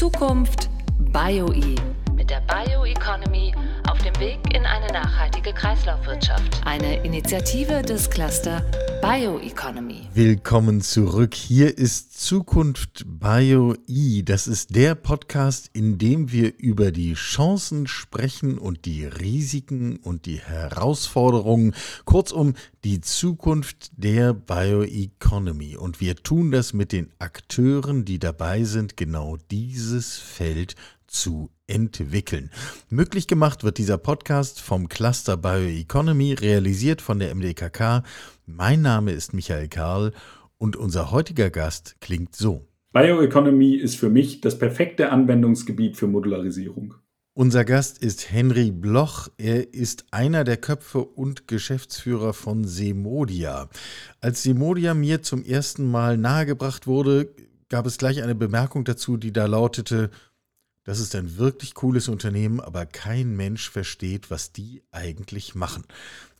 Zukunft BioE mit der Bioeconomy auf dem Weg in eine nachhaltige Kreislaufwirtschaft. Eine Initiative des Cluster Bioeconomy. Willkommen zurück. Hier ist Zukunft BioE. Das ist der Podcast, in dem wir über die Chancen sprechen und die Risiken und die Herausforderungen. Kurzum, die Zukunft der Bioeconomy. Und wir tun das mit den Akteuren, die dabei sind, genau dieses Feld zu entwickeln. Möglich gemacht wird dieser Podcast vom Cluster Bioeconomy, realisiert von der MDKK. Mein Name ist Michael Karl und unser heutiger Gast klingt so. Bioeconomy ist für mich das perfekte Anwendungsgebiet für Modularisierung. Unser Gast ist Henry Bloch. Er ist einer der Köpfe und Geschäftsführer von Semodia. Als Semodia mir zum ersten Mal nahegebracht wurde, gab es gleich eine Bemerkung dazu, die da lautete, das ist ein wirklich cooles Unternehmen, aber kein Mensch versteht, was die eigentlich machen.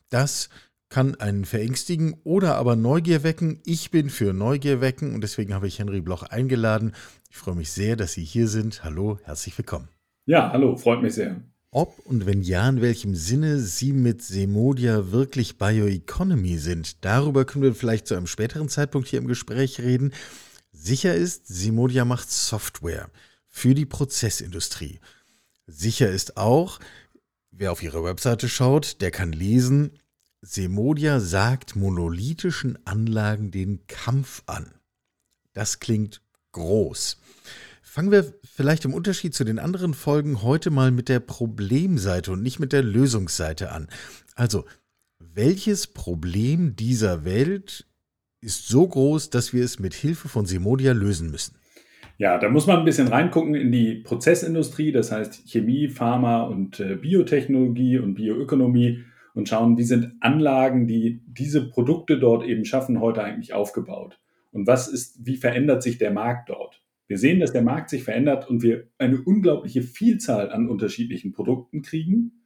Das kann einen verängstigen oder aber Neugier wecken. Ich bin für Neugier wecken und deswegen habe ich Henry Bloch eingeladen. Ich freue mich sehr, dass Sie hier sind. Hallo, herzlich willkommen. Ja, hallo, freut mich sehr. Ob und wenn ja, in welchem Sinne Sie mit Semodia wirklich Bioeconomy sind, darüber können wir vielleicht zu einem späteren Zeitpunkt hier im Gespräch reden. Sicher ist, Semodia macht Software für die Prozessindustrie. Sicher ist auch, wer auf ihre Webseite schaut, der kann lesen, Semodia sagt monolithischen Anlagen den Kampf an. Das klingt groß. Fangen wir vielleicht im Unterschied zu den anderen Folgen heute mal mit der Problemseite und nicht mit der Lösungsseite an. Also, welches Problem dieser Welt ist so groß, dass wir es mit Hilfe von Semodia lösen müssen? Ja, da muss man ein bisschen reingucken in die Prozessindustrie, das heißt Chemie, Pharma und äh, Biotechnologie und Bioökonomie und schauen, wie sind Anlagen, die diese Produkte dort eben schaffen, heute eigentlich aufgebaut? Und was ist, wie verändert sich der Markt dort? Wir sehen, dass der Markt sich verändert und wir eine unglaubliche Vielzahl an unterschiedlichen Produkten kriegen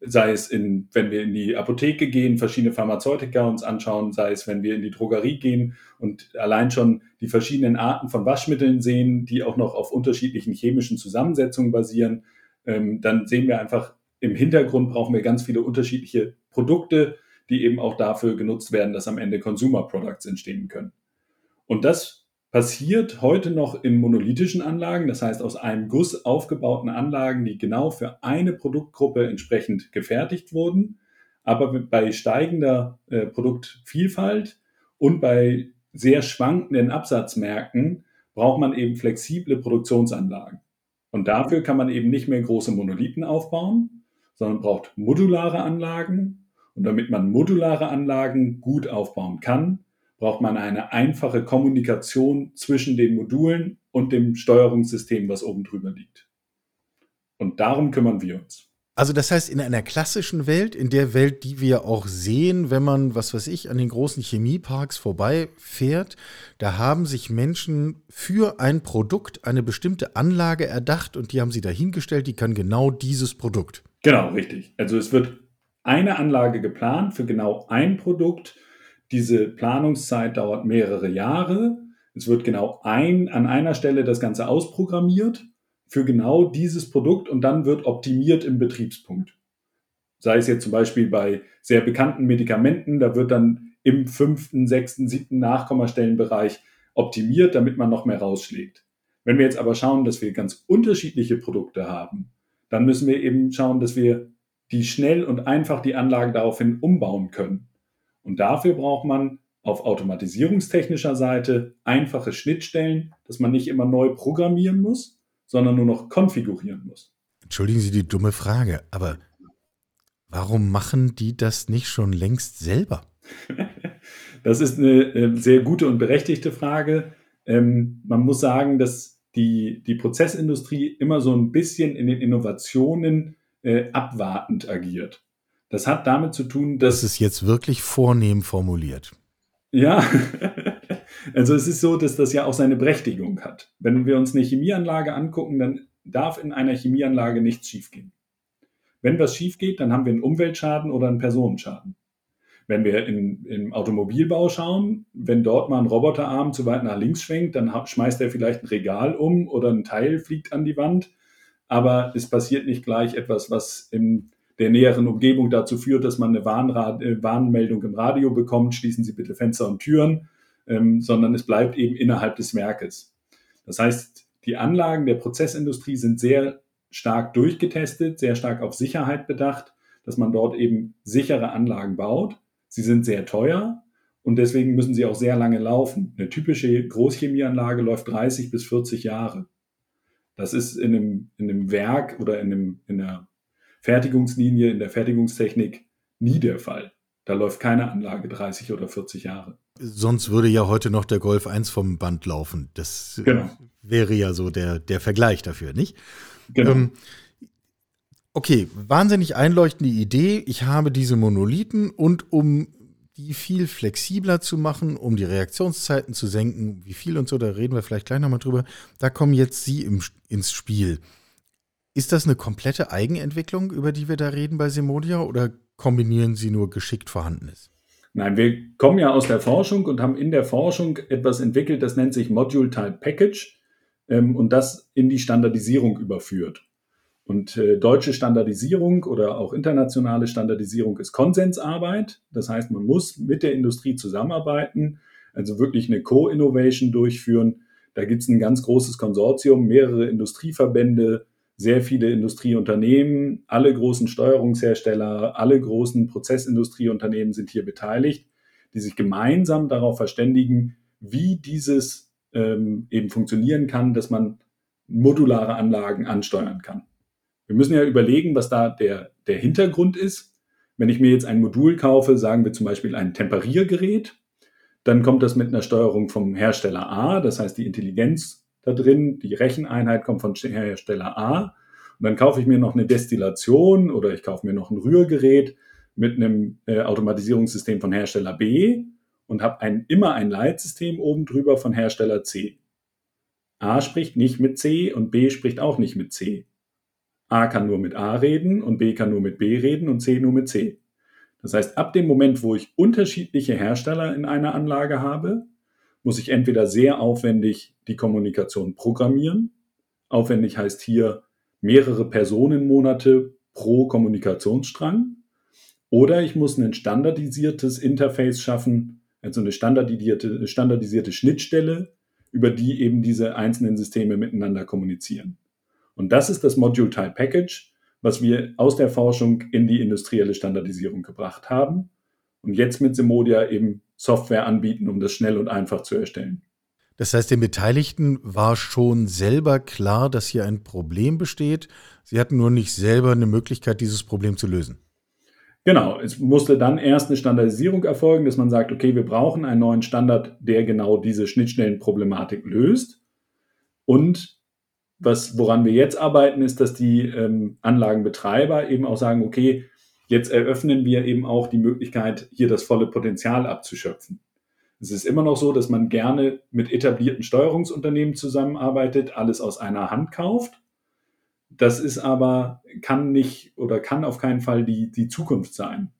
sei es in, wenn wir in die Apotheke gehen, verschiedene Pharmazeutika uns anschauen, sei es, wenn wir in die Drogerie gehen und allein schon die verschiedenen Arten von Waschmitteln sehen, die auch noch auf unterschiedlichen chemischen Zusammensetzungen basieren, ähm, dann sehen wir einfach, im Hintergrund brauchen wir ganz viele unterschiedliche Produkte, die eben auch dafür genutzt werden, dass am Ende Consumer Products entstehen können. Und das passiert heute noch in monolithischen Anlagen, das heißt aus einem Guss aufgebauten Anlagen, die genau für eine Produktgruppe entsprechend gefertigt wurden. Aber bei steigender äh, Produktvielfalt und bei sehr schwankenden Absatzmärkten braucht man eben flexible Produktionsanlagen. Und dafür kann man eben nicht mehr große Monolithen aufbauen, sondern braucht modulare Anlagen. Und damit man modulare Anlagen gut aufbauen kann, braucht man eine einfache Kommunikation zwischen den Modulen und dem Steuerungssystem, was oben drüber liegt. Und darum kümmern wir uns. Also das heißt, in einer klassischen Welt, in der Welt, die wir auch sehen, wenn man, was weiß ich, an den großen Chemieparks vorbeifährt, da haben sich Menschen für ein Produkt eine bestimmte Anlage erdacht und die haben sie dahingestellt, die kann genau dieses Produkt. Genau, richtig. Also es wird eine Anlage geplant für genau ein Produkt diese Planungszeit dauert mehrere Jahre. Es wird genau ein, an einer Stelle das Ganze ausprogrammiert für genau dieses Produkt und dann wird optimiert im Betriebspunkt. Sei es jetzt zum Beispiel bei sehr bekannten Medikamenten, da wird dann im fünften, sechsten, siebten Nachkommastellenbereich optimiert, damit man noch mehr rausschlägt. Wenn wir jetzt aber schauen, dass wir ganz unterschiedliche Produkte haben, dann müssen wir eben schauen, dass wir die schnell und einfach die Anlagen daraufhin umbauen können. Und dafür braucht man auf automatisierungstechnischer Seite einfache Schnittstellen, dass man nicht immer neu programmieren muss, sondern nur noch konfigurieren muss. Entschuldigen Sie die dumme Frage, aber warum machen die das nicht schon längst selber? das ist eine äh, sehr gute und berechtigte Frage. Ähm, man muss sagen, dass die, die Prozessindustrie immer so ein bisschen in den Innovationen äh, abwartend agiert. Das hat damit zu tun, dass. Das ist jetzt wirklich vornehm formuliert. Ja, also es ist so, dass das ja auch seine Berechtigung hat. Wenn wir uns eine Chemieanlage angucken, dann darf in einer Chemieanlage nichts schiefgehen. Wenn was schief geht, dann haben wir einen Umweltschaden oder einen Personenschaden. Wenn wir in, im Automobilbau schauen, wenn dort mal ein Roboterarm zu weit nach links schwenkt, dann schmeißt er vielleicht ein Regal um oder ein Teil fliegt an die Wand. Aber es passiert nicht gleich etwas, was in der näheren Umgebung dazu führt, dass man eine Warnrad äh, Warnmeldung im Radio bekommt, schließen Sie bitte Fenster und Türen, ähm, sondern es bleibt eben innerhalb des Werkes. Das heißt, die Anlagen der Prozessindustrie sind sehr stark durchgetestet, sehr stark auf Sicherheit bedacht, dass man dort eben sichere Anlagen baut. Sie sind sehr teuer und deswegen müssen sie auch sehr lange laufen. Eine typische Großchemieanlage läuft 30 bis 40 Jahre. Das ist in einem, in einem Werk oder in, einem, in einer Fertigungslinie, in der Fertigungstechnik nie der Fall. Da läuft keine Anlage 30 oder 40 Jahre. Sonst würde ja heute noch der Golf 1 vom Band laufen. Das genau. wäre ja so der, der Vergleich dafür, nicht? Genau. Ähm, okay, wahnsinnig einleuchtende Idee. Ich habe diese Monolithen und um die viel flexibler zu machen, um die Reaktionszeiten zu senken, wie viel und so, da reden wir vielleicht gleich nochmal drüber. Da kommen jetzt Sie im, ins Spiel. Ist das eine komplette Eigenentwicklung, über die wir da reden bei Simodia oder kombinieren Sie nur geschickt Vorhandenes? Nein, wir kommen ja aus der Forschung und haben in der Forschung etwas entwickelt, das nennt sich Module Type Package ähm, und das in die Standardisierung überführt. Und äh, deutsche Standardisierung oder auch internationale Standardisierung ist Konsensarbeit. Das heißt, man muss mit der Industrie zusammenarbeiten, also wirklich eine Co-Innovation durchführen. Da gibt es ein ganz großes Konsortium, mehrere Industrieverbände, sehr viele Industrieunternehmen, alle großen Steuerungshersteller, alle großen Prozessindustrieunternehmen sind hier beteiligt, die sich gemeinsam darauf verständigen, wie dieses ähm, eben funktionieren kann, dass man modulare Anlagen ansteuern kann. Wir müssen ja überlegen, was da der, der Hintergrund ist. Wenn ich mir jetzt ein Modul kaufe, sagen wir zum Beispiel ein Temperiergerät, dann kommt das mit einer Steuerung vom Hersteller A, das heißt die Intelligenz da drin, die Recheneinheit kommt von Hersteller A. Und dann kaufe ich mir noch eine Destillation oder ich kaufe mir noch ein Rührgerät mit einem äh, Automatisierungssystem von Hersteller B und habe ein, immer ein Leitsystem oben drüber von Hersteller C. A spricht nicht mit C und B spricht auch nicht mit C. A kann nur mit A reden und B kann nur mit B reden und C nur mit C. Das heißt, ab dem Moment, wo ich unterschiedliche Hersteller in einer Anlage habe, muss ich entweder sehr aufwendig die Kommunikation programmieren. Aufwendig heißt hier mehrere Personenmonate pro Kommunikationsstrang. Oder ich muss ein standardisiertes Interface schaffen, also eine standardisierte, standardisierte Schnittstelle, über die eben diese einzelnen Systeme miteinander kommunizieren. Und das ist das Module Type Package, was wir aus der Forschung in die industrielle Standardisierung gebracht haben und jetzt mit Simodia eben Software anbieten, um das schnell und einfach zu erstellen. Das heißt, den Beteiligten war schon selber klar, dass hier ein Problem besteht. Sie hatten nur nicht selber eine Möglichkeit, dieses Problem zu lösen. Genau, es musste dann erst eine Standardisierung erfolgen, dass man sagt, okay, wir brauchen einen neuen Standard, der genau diese Schnittstellenproblematik löst. Und was, woran wir jetzt arbeiten, ist, dass die ähm, Anlagenbetreiber eben auch sagen, okay, jetzt eröffnen wir eben auch die Möglichkeit, hier das volle Potenzial abzuschöpfen. Es ist immer noch so, dass man gerne mit etablierten Steuerungsunternehmen zusammenarbeitet, alles aus einer Hand kauft. Das ist aber, kann nicht oder kann auf keinen Fall die, die Zukunft sein.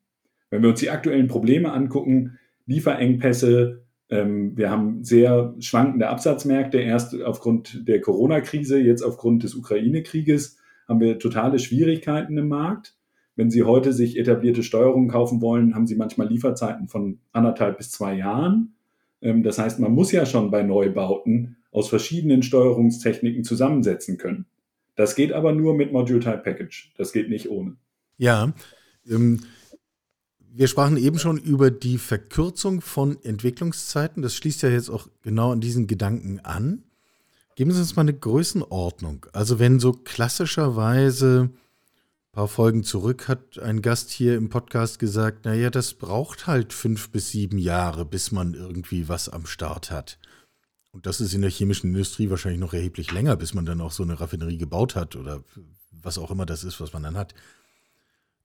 Wenn wir uns die aktuellen Probleme angucken, Lieferengpässe, ähm, wir haben sehr schwankende Absatzmärkte, erst aufgrund der Corona-Krise, jetzt aufgrund des Ukraine-Krieges haben wir totale Schwierigkeiten im Markt. Wenn Sie heute sich etablierte Steuerungen kaufen wollen, haben Sie manchmal Lieferzeiten von anderthalb bis zwei Jahren. Ähm, das heißt, man muss ja schon bei Neubauten aus verschiedenen Steuerungstechniken zusammensetzen können. Das geht aber nur mit Module Type Package. Das geht nicht ohne. Ja, ähm, wir sprachen eben schon über die Verkürzung von Entwicklungszeiten. Das schließt ja jetzt auch genau an diesen Gedanken an. Geben Sie uns mal eine Größenordnung. Also wenn so klassischerweise paar Folgen zurück hat ein Gast hier im Podcast gesagt, naja, das braucht halt fünf bis sieben Jahre, bis man irgendwie was am Start hat. Und das ist in der chemischen Industrie wahrscheinlich noch erheblich länger, bis man dann auch so eine Raffinerie gebaut hat oder was auch immer das ist, was man dann hat.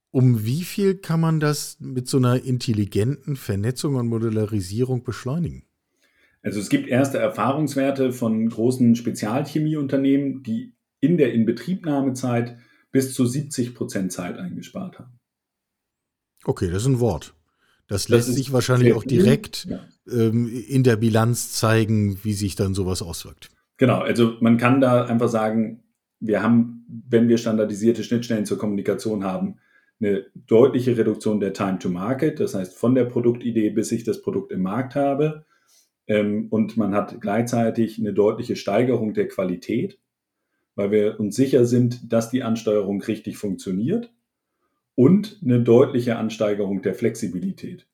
Um wie viel kann man das mit so einer intelligenten Vernetzung und Modularisierung beschleunigen? Also es gibt erste Erfahrungswerte von großen Spezialchemieunternehmen, die in der Inbetriebnahmezeit bis zu 70 Prozent Zeit eingespart haben. Okay, das ist ein Wort. Das lässt das sich wahrscheinlich auch direkt ja. ähm, in der Bilanz zeigen, wie sich dann sowas auswirkt. Genau, also man kann da einfach sagen, wir haben, wenn wir standardisierte Schnittstellen zur Kommunikation haben, eine deutliche Reduktion der Time to Market, das heißt von der Produktidee bis ich das Produkt im Markt habe. Ähm, und man hat gleichzeitig eine deutliche Steigerung der Qualität, weil wir uns sicher sind, dass die Ansteuerung richtig funktioniert und eine deutliche Ansteigerung der Flexibilität.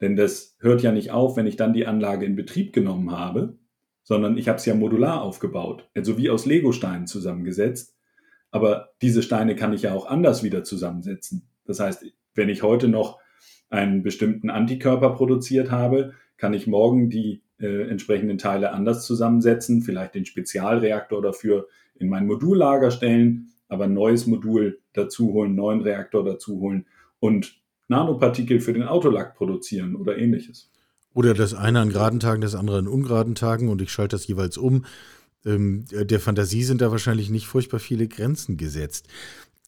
Denn das hört ja nicht auf, wenn ich dann die Anlage in Betrieb genommen habe, sondern ich habe es ja modular aufgebaut, also wie aus Lego-Steinen zusammengesetzt. Aber diese Steine kann ich ja auch anders wieder zusammensetzen. Das heißt, wenn ich heute noch einen bestimmten Antikörper produziert habe, kann ich morgen die äh, entsprechenden Teile anders zusammensetzen, vielleicht den Spezialreaktor dafür in mein Modullager stellen, aber ein neues Modul dazu holen, neuen Reaktor dazu holen und Nanopartikel für den Autolack produzieren oder ähnliches. Oder das eine an geraden Tagen, das andere an ungeraden Tagen und ich schalte das jeweils um. Ähm, der Fantasie sind da wahrscheinlich nicht furchtbar viele Grenzen gesetzt.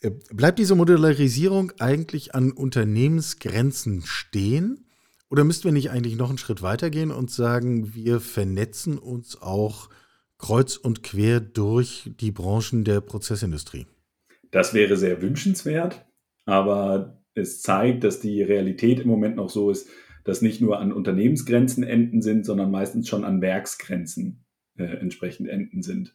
Äh, bleibt diese Modularisierung eigentlich an Unternehmensgrenzen stehen? Oder müssten wir nicht eigentlich noch einen Schritt weitergehen und sagen, wir vernetzen uns auch kreuz und quer durch die Branchen der Prozessindustrie? Das wäre sehr wünschenswert, aber es zeigt, dass die Realität im Moment noch so ist, das nicht nur an Unternehmensgrenzen enden sind, sondern meistens schon an Werksgrenzen äh, entsprechend enden sind.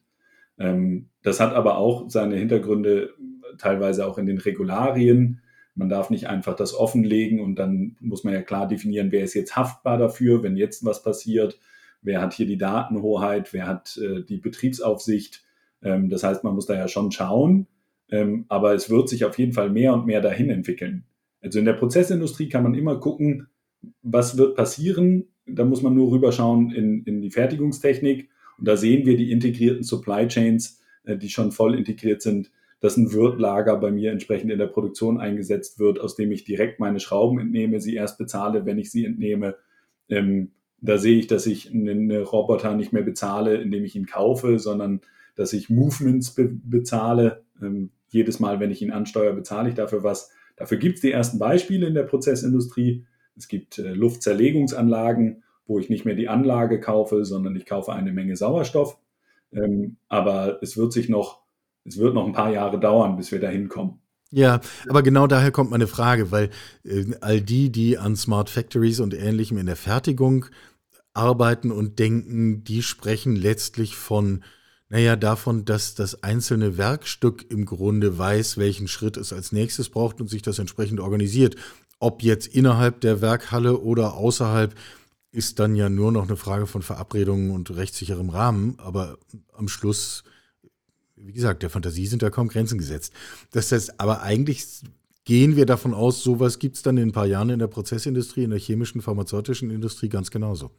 Ähm, das hat aber auch seine Hintergründe teilweise auch in den Regularien. Man darf nicht einfach das offenlegen und dann muss man ja klar definieren, wer ist jetzt haftbar dafür, wenn jetzt was passiert, wer hat hier die Datenhoheit, wer hat äh, die Betriebsaufsicht. Ähm, das heißt, man muss da ja schon schauen, ähm, aber es wird sich auf jeden Fall mehr und mehr dahin entwickeln. Also in der Prozessindustrie kann man immer gucken, was wird passieren? Da muss man nur rüberschauen in, in die Fertigungstechnik. Und da sehen wir die integrierten Supply Chains, äh, die schon voll integriert sind, dass ein Wirtlager bei mir entsprechend in der Produktion eingesetzt wird, aus dem ich direkt meine Schrauben entnehme, sie erst bezahle, wenn ich sie entnehme. Ähm, da sehe ich, dass ich einen Roboter nicht mehr bezahle, indem ich ihn kaufe, sondern dass ich Movements be bezahle. Ähm, jedes Mal, wenn ich ihn ansteuere, bezahle ich dafür was. Dafür gibt es die ersten Beispiele in der Prozessindustrie. Es gibt äh, Luftzerlegungsanlagen, wo ich nicht mehr die Anlage kaufe, sondern ich kaufe eine Menge Sauerstoff. Ähm, aber es wird sich noch, es wird noch ein paar Jahre dauern, bis wir da hinkommen. Ja, aber genau daher kommt meine Frage, weil äh, all die, die an Smart Factories und Ähnlichem in der Fertigung arbeiten und denken, die sprechen letztlich von, naja, davon, dass das einzelne Werkstück im Grunde weiß, welchen Schritt es als nächstes braucht und sich das entsprechend organisiert. Ob jetzt innerhalb der Werkhalle oder außerhalb, ist dann ja nur noch eine Frage von Verabredungen und rechtssicherem Rahmen. Aber am Schluss, wie gesagt, der Fantasie sind da kaum Grenzen gesetzt. Das heißt, aber eigentlich gehen wir davon aus, sowas gibt es dann in ein paar Jahren in der Prozessindustrie, in der chemischen, pharmazeutischen Industrie ganz genauso.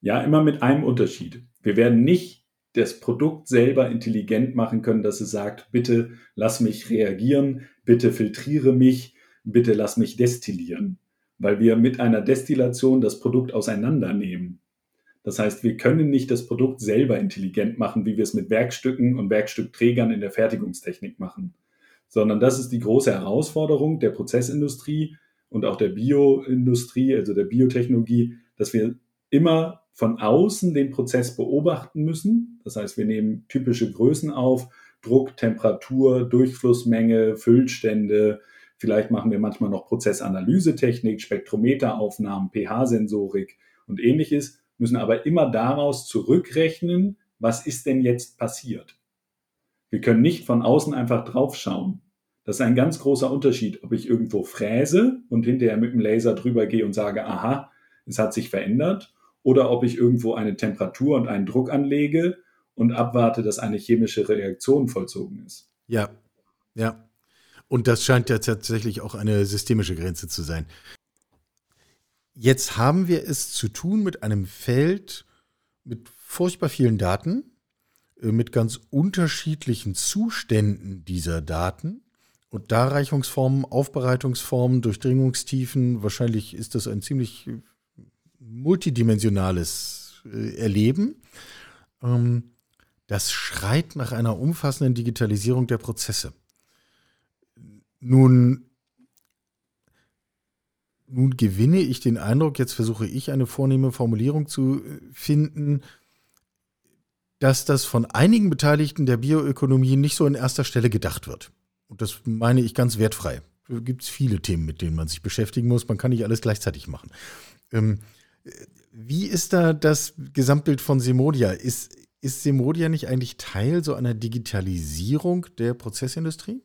Ja, immer mit einem Unterschied. Wir werden nicht das Produkt selber intelligent machen können, dass es sagt, bitte lass mich reagieren, bitte filtriere mich, bitte lass mich destillieren, weil wir mit einer Destillation das Produkt auseinandernehmen. Das heißt, wir können nicht das Produkt selber intelligent machen, wie wir es mit Werkstücken und Werkstückträgern in der Fertigungstechnik machen, sondern das ist die große Herausforderung der Prozessindustrie und auch der Bioindustrie, also der Biotechnologie, dass wir immer von außen den Prozess beobachten müssen. Das heißt, wir nehmen typische Größen auf, Druck, Temperatur, Durchflussmenge, Füllstände, Vielleicht machen wir manchmal noch Prozessanalysetechnik, Spektrometeraufnahmen, pH-Sensorik und ähnliches, müssen aber immer daraus zurückrechnen, was ist denn jetzt passiert. Wir können nicht von außen einfach draufschauen. Das ist ein ganz großer Unterschied, ob ich irgendwo fräse und hinterher mit dem Laser drüber gehe und sage, aha, es hat sich verändert, oder ob ich irgendwo eine Temperatur und einen Druck anlege und abwarte, dass eine chemische Reaktion vollzogen ist. Ja, ja. Und das scheint ja tatsächlich auch eine systemische Grenze zu sein. Jetzt haben wir es zu tun mit einem Feld mit furchtbar vielen Daten, äh, mit ganz unterschiedlichen Zuständen dieser Daten und Darreichungsformen, Aufbereitungsformen, Durchdringungstiefen. Wahrscheinlich ist das ein ziemlich multidimensionales äh, Erleben. Ähm, das schreit nach einer umfassenden Digitalisierung der Prozesse. Nun nun gewinne ich den Eindruck, jetzt versuche ich eine vornehme Formulierung zu äh, finden, dass das von einigen Beteiligten der Bioökonomie nicht so in erster Stelle gedacht wird. Und das meine ich ganz wertfrei. Da gibt es viele Themen, mit denen man sich beschäftigen muss. Man kann nicht alles gleichzeitig machen. Ähm, wie ist da das Gesamtbild von Semodia? Ist, ist Semodia nicht eigentlich Teil so einer Digitalisierung der Prozessindustrie?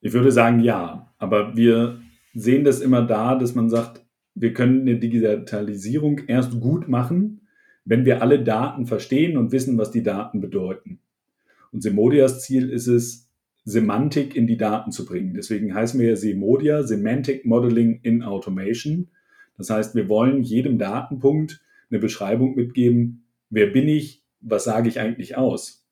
Ich würde sagen ja, aber wir sehen das immer da, dass man sagt, wir können eine Digitalisierung erst gut machen, wenn wir alle Daten verstehen und wissen, was die Daten bedeuten. Und Semodias Ziel ist es, Semantik in die Daten zu bringen. Deswegen heißen wir ja Semodia, Semantic Modeling in Automation. Das heißt, wir wollen jedem Datenpunkt eine Beschreibung mitgeben, wer bin ich, was sage ich eigentlich aus.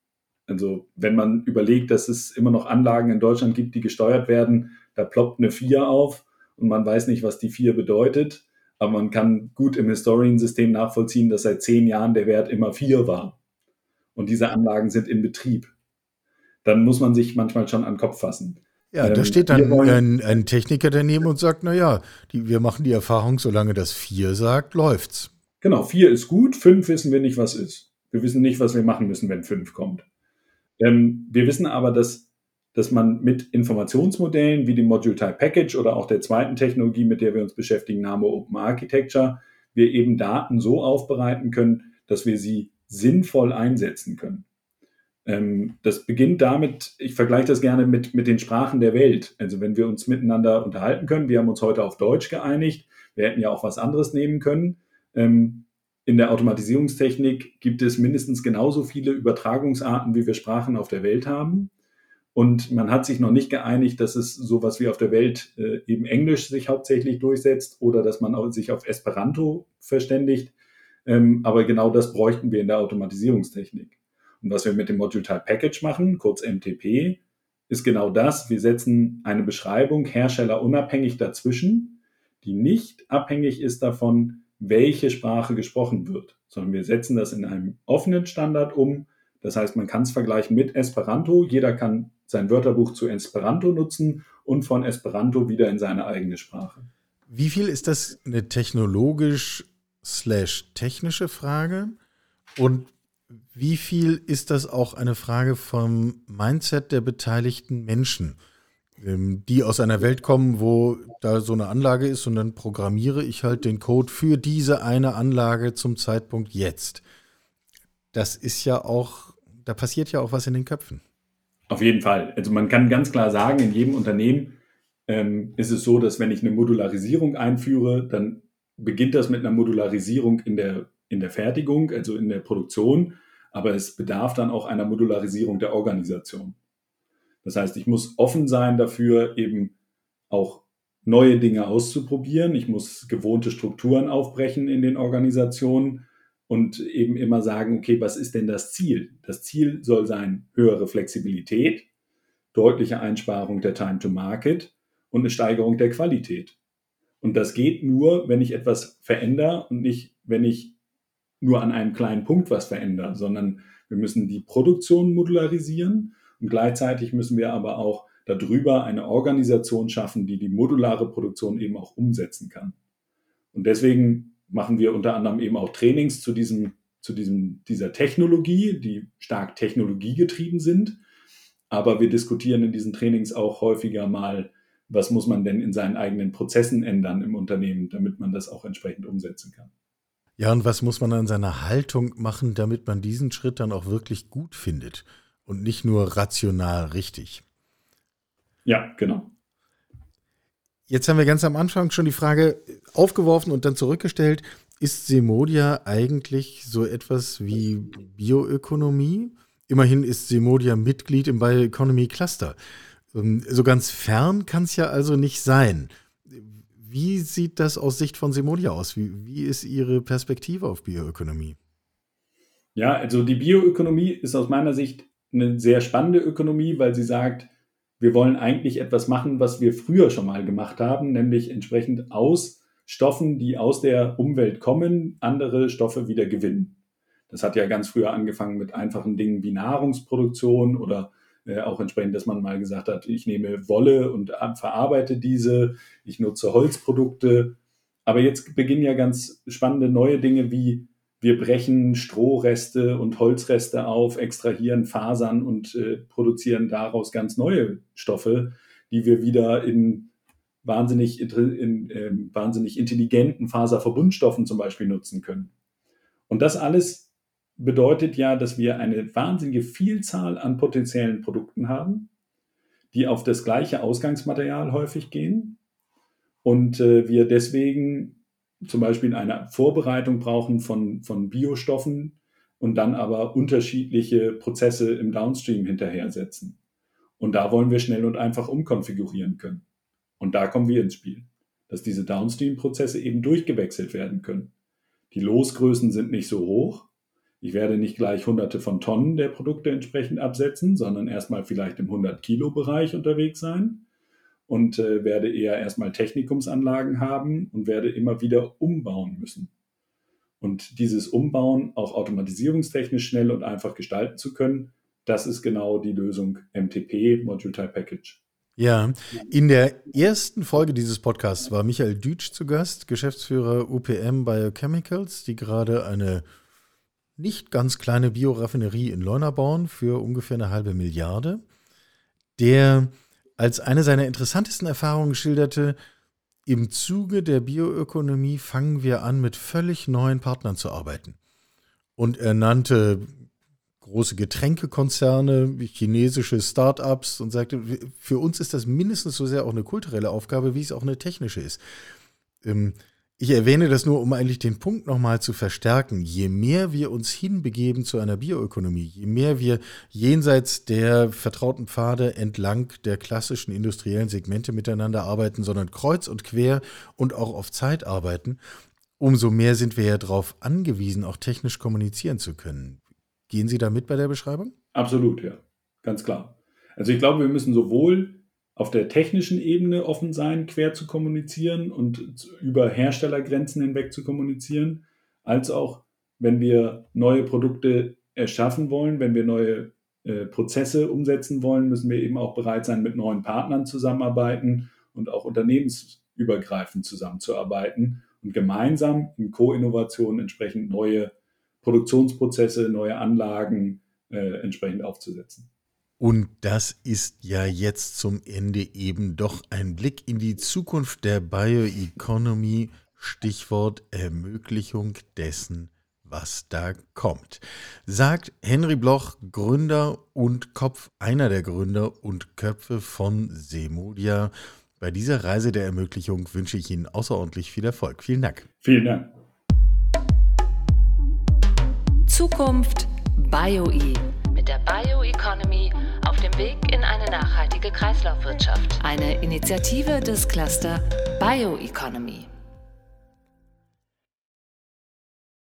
Also wenn man überlegt, dass es immer noch Anlagen in Deutschland gibt, die gesteuert werden, da ploppt eine 4 auf und man weiß nicht, was die 4 bedeutet, aber man kann gut im Historian-System nachvollziehen, dass seit zehn Jahren der Wert immer 4 war. Und diese Anlagen sind in Betrieb. Dann muss man sich manchmal schon an den Kopf fassen. Ja, da ähm, steht dann ein, ein, Techniker daneben und sagt, naja, die, wir machen die Erfahrung, solange das 4 sagt, läuft's. Genau, 4 ist gut, 5 wissen wir nicht, was ist. Wir wissen nicht, was wir machen müssen, wenn 5 kommt. Ähm, wir wissen aber, dass, dass man mit Informationsmodellen wie dem Module Type Package oder auch der zweiten Technologie, mit der wir uns beschäftigen, Name Open Architecture, wir eben Daten so aufbereiten können, dass wir sie sinnvoll einsetzen können. Ähm, das beginnt damit, ich vergleiche das gerne mit, mit den Sprachen der Welt. Also wenn wir uns miteinander unterhalten können, wir haben uns heute auf Deutsch geeinigt, wir hätten ja auch was anderes nehmen können. Ähm, in der Automatisierungstechnik gibt es mindestens genauso viele Übertragungsarten, wie wir Sprachen auf der Welt haben. Und man hat sich noch nicht geeinigt, dass es sowas wie auf der Welt äh, eben Englisch sich hauptsächlich durchsetzt oder dass man sich auf Esperanto verständigt. Ähm, aber genau das bräuchten wir in der Automatisierungstechnik. Und was wir mit dem Module Type Package machen, kurz MTP, ist genau das. Wir setzen eine Beschreibung herstellerunabhängig dazwischen, die nicht abhängig ist davon, welche Sprache gesprochen wird, sondern wir setzen das in einem offenen Standard um. Das heißt, man kann es vergleichen mit Esperanto. Jeder kann sein Wörterbuch zu Esperanto nutzen und von Esperanto wieder in seine eigene Sprache. Wie viel ist das eine technologisch slash technische Frage? Und wie viel ist das auch eine Frage vom Mindset der beteiligten Menschen, ähm, die aus einer Welt kommen, wo da so eine Anlage ist und dann programmiere ich halt den Code für diese eine Anlage zum Zeitpunkt jetzt. Das ist ja auch, da passiert ja auch was in den Köpfen. Auf jeden Fall. Also man kann ganz klar sagen, in jedem Unternehmen ähm, ist es so, dass wenn ich eine Modularisierung einführe, dann beginnt das mit einer Modularisierung in der, in der Fertigung, also in der Produktion aber es bedarf dann auch einer Modularisierung der Organisation. Das heißt, ich muss offen sein dafür, eben auch neue Dinge auszuprobieren. Ich muss gewohnte Strukturen aufbrechen in den Organisationen und eben immer sagen, okay, was ist denn das Ziel? Das Ziel soll sein höhere Flexibilität, deutliche Einsparung der Time to Market und eine Steigerung der Qualität. Und das geht nur, wenn ich etwas verändere und nicht, wenn ich nur an einem kleinen Punkt was verändern, sondern wir müssen die Produktion modularisieren und gleichzeitig müssen wir aber auch darüber eine Organisation schaffen, die die modulare Produktion eben auch umsetzen kann. Und deswegen machen wir unter anderem eben auch Trainings zu diesem, zu diesem, dieser Technologie, die stark technologiegetrieben sind. Aber wir diskutieren in diesen Trainings auch häufiger mal, was muss man denn in seinen eigenen Prozessen ändern im Unternehmen, damit man das auch entsprechend umsetzen kann. Ja, und was muss man an seiner Haltung machen, damit man diesen Schritt dann auch wirklich gut findet und nicht nur rational richtig? Ja, genau. Jetzt haben wir ganz am Anfang schon die Frage aufgeworfen und dann zurückgestellt, ist Semodia eigentlich so etwas wie Bioökonomie? Immerhin ist Semodia Mitglied im Bioeconomy Cluster. Ähm, so ganz fern kann es ja also nicht sein. Wie sieht das aus Sicht von Semodia aus? Wie, wie ist Ihre Perspektive auf Bioökonomie? Ja, also die Bioökonomie ist aus meiner Sicht eine sehr spannende Ökonomie, weil sie sagt, wir wollen eigentlich etwas machen, was wir früher schon mal gemacht haben, nämlich entsprechend aus Stoffen, die aus der Umwelt kommen, andere Stoffe wieder gewinnen. Das hat ja ganz früher angefangen mit einfachen Dingen wie Nahrungsproduktion oder Äh, auch entsprechend, dass man mal gesagt hat, ich nehme Wolle und verarbeite diese, ich nutze Holzprodukte. Aber jetzt beginnen ja ganz spannende neue Dinge wie wir brechen Strohreste und Holzreste auf, extrahieren Fasern und äh, produzieren daraus ganz neue Stoffe, die wir wieder in wahnsinnig, in, äh, wahnsinnig intelligenten Faserverbundstoffen zum Beispiel nutzen können. Und das alles bedeutet ja, dass wir eine wahnsinnige Vielzahl an potenziellen Produkten haben, die auf das gleiche Ausgangsmaterial häufig gehen und äh, wir deswegen zum Beispiel eine Vorbereitung brauchen von, von Biostoffen und dann aber unterschiedliche Prozesse im Downstream hinterher setzen. Und da wollen wir schnell und einfach umkonfigurieren können. Und da kommen wir ins Spiel, dass diese Downstream-Prozesse eben durchgewechselt werden können. Die Losgrößen sind nicht so hoch. Ich werde nicht gleich hunderte von Tonnen der Produkte entsprechend absetzen, sondern erstmal vielleicht im 100-Kilo-Bereich unterwegs sein und äh, werde eher erstmal Technikumsanlagen haben und werde immer wieder umbauen müssen. Und dieses Umbauen auch automatisierungstechnisch schnell und einfach gestalten zu können, das ist genau die Lösung MTP, Module Type Package. Ja, in der ersten Folge dieses Podcasts war Michael Dütsch zu Gast, Geschäftsführer UPM Biochemicals, die gerade eine nicht ganz kleine Bioraffinerie in Leuna bauen für ungefähr eine halbe Milliarde, der als eine seiner interessantesten Erfahrungen schilderte, im Zuge der Bioökonomie fangen wir an, mit völlig neuen Partnern zu arbeiten. Und er nannte große Getränkekonzerne, chinesische Start-ups und sagte, für uns ist das mindestens so sehr auch eine kulturelle Aufgabe, wie es auch eine technische ist. Ähm, ich erwähne das nur, um eigentlich den Punkt nochmal zu verstärken. Je mehr wir uns hinbegeben zu einer Bioökonomie, je mehr wir jenseits der vertrauten Pfade entlang der klassischen industriellen Segmente miteinander arbeiten, sondern kreuz und quer und auch auf Zeit arbeiten, umso mehr sind wir ja darauf angewiesen, auch technisch kommunizieren zu können. Gehen Sie da mit bei der Beschreibung? Absolut, ja, ganz klar. Also ich glaube, wir müssen sowohl auf der technischen Ebene offen sein, quer zu kommunizieren und über Herstellergrenzen hinweg zu kommunizieren, als auch, wenn wir neue Produkte erschaffen wollen, wenn wir neue äh, Prozesse umsetzen wollen, müssen wir eben auch bereit sein, mit neuen Partnern zusammenarbeiten und auch unternehmensübergreifend zusammenzuarbeiten und gemeinsam in Co-Innovation entsprechend neue Produktionsprozesse, neue Anlagen äh, entsprechend aufzusetzen. Und das ist ja jetzt zum Ende eben doch ein Blick in die Zukunft der Bioeconomy, Stichwort Ermöglichung dessen, was da kommt. Sagt Henry Bloch, Gründer und Kopf, einer der Gründer und Köpfe von Semodia. Bei dieser Reise der Ermöglichung wünsche ich Ihnen außerordentlich viel Erfolg. Vielen Dank. Vielen Dank. Zukunft BioE der Bioeconomy auf dem Weg in eine nachhaltige Kreislaufwirtschaft. Eine Initiative des Cluster Bioeconomy.